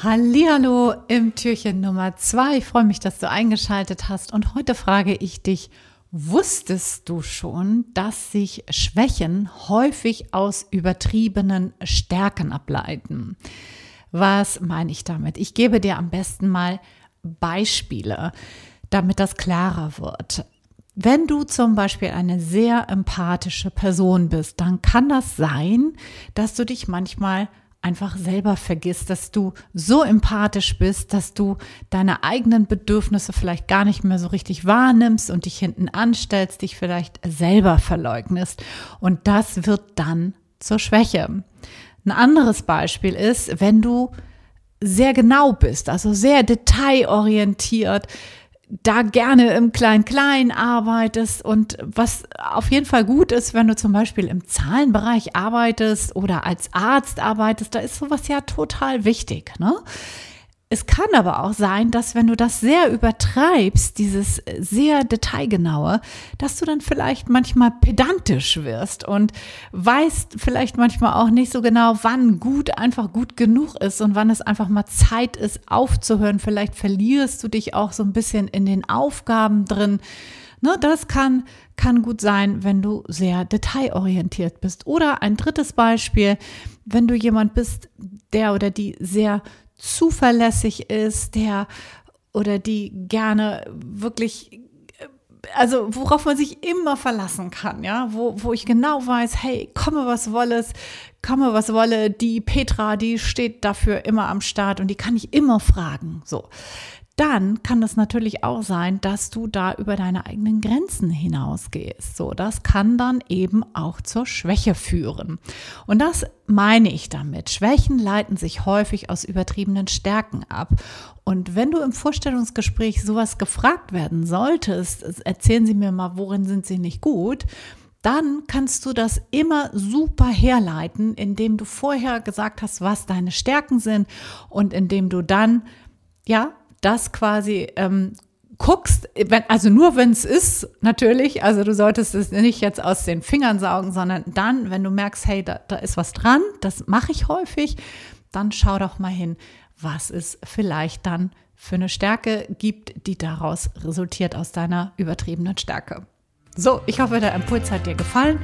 Hallihallo im Türchen Nummer zwei. Ich freue mich, dass du eingeschaltet hast und heute frage ich dich, wusstest du schon, dass sich Schwächen häufig aus übertriebenen Stärken ableiten? Was meine ich damit? Ich gebe dir am besten mal Beispiele, damit das klarer wird. Wenn du zum Beispiel eine sehr empathische Person bist, dann kann das sein, dass du dich manchmal einfach selber vergisst, dass du so empathisch bist, dass du deine eigenen Bedürfnisse vielleicht gar nicht mehr so richtig wahrnimmst und dich hinten anstellst, dich vielleicht selber verleugnest. Und das wird dann zur Schwäche. Ein anderes Beispiel ist, wenn du sehr genau bist, also sehr detailorientiert, da gerne im Klein-Klein arbeitest und was auf jeden Fall gut ist, wenn du zum Beispiel im Zahlenbereich arbeitest oder als Arzt arbeitest, da ist sowas ja total wichtig. Ne? Es kann aber auch sein, dass wenn du das sehr übertreibst, dieses sehr detailgenaue, dass du dann vielleicht manchmal pedantisch wirst und weißt vielleicht manchmal auch nicht so genau, wann gut einfach gut genug ist und wann es einfach mal Zeit ist aufzuhören. Vielleicht verlierst du dich auch so ein bisschen in den Aufgaben drin. Ne, das kann, kann gut sein, wenn du sehr detailorientiert bist. Oder ein drittes Beispiel, wenn du jemand bist, der oder die sehr zuverlässig ist, der oder die gerne wirklich also worauf man sich immer verlassen kann, ja, wo, wo ich genau weiß, hey, komme was wolle, komme was wolle, die Petra, die steht dafür immer am Start und die kann ich immer fragen, so dann kann es natürlich auch sein, dass du da über deine eigenen Grenzen hinausgehst. So, das kann dann eben auch zur Schwäche führen. Und das meine ich damit. Schwächen leiten sich häufig aus übertriebenen Stärken ab. Und wenn du im Vorstellungsgespräch sowas gefragt werden solltest, erzählen Sie mir mal, worin sind Sie nicht gut? dann kannst du das immer super herleiten, indem du vorher gesagt hast, was deine Stärken sind und indem du dann ja das quasi ähm, guckst, wenn, also nur wenn es ist, natürlich, also du solltest es nicht jetzt aus den Fingern saugen, sondern dann, wenn du merkst, hey, da, da ist was dran, das mache ich häufig, dann schau doch mal hin, was es vielleicht dann für eine Stärke gibt, die daraus resultiert aus deiner übertriebenen Stärke. So, ich hoffe, der Impuls hat dir gefallen.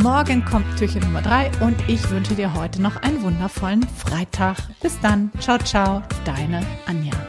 Morgen kommt Türchen Nummer drei und ich wünsche dir heute noch einen wundervollen Freitag. Bis dann. Ciao, ciao. Deine Anja.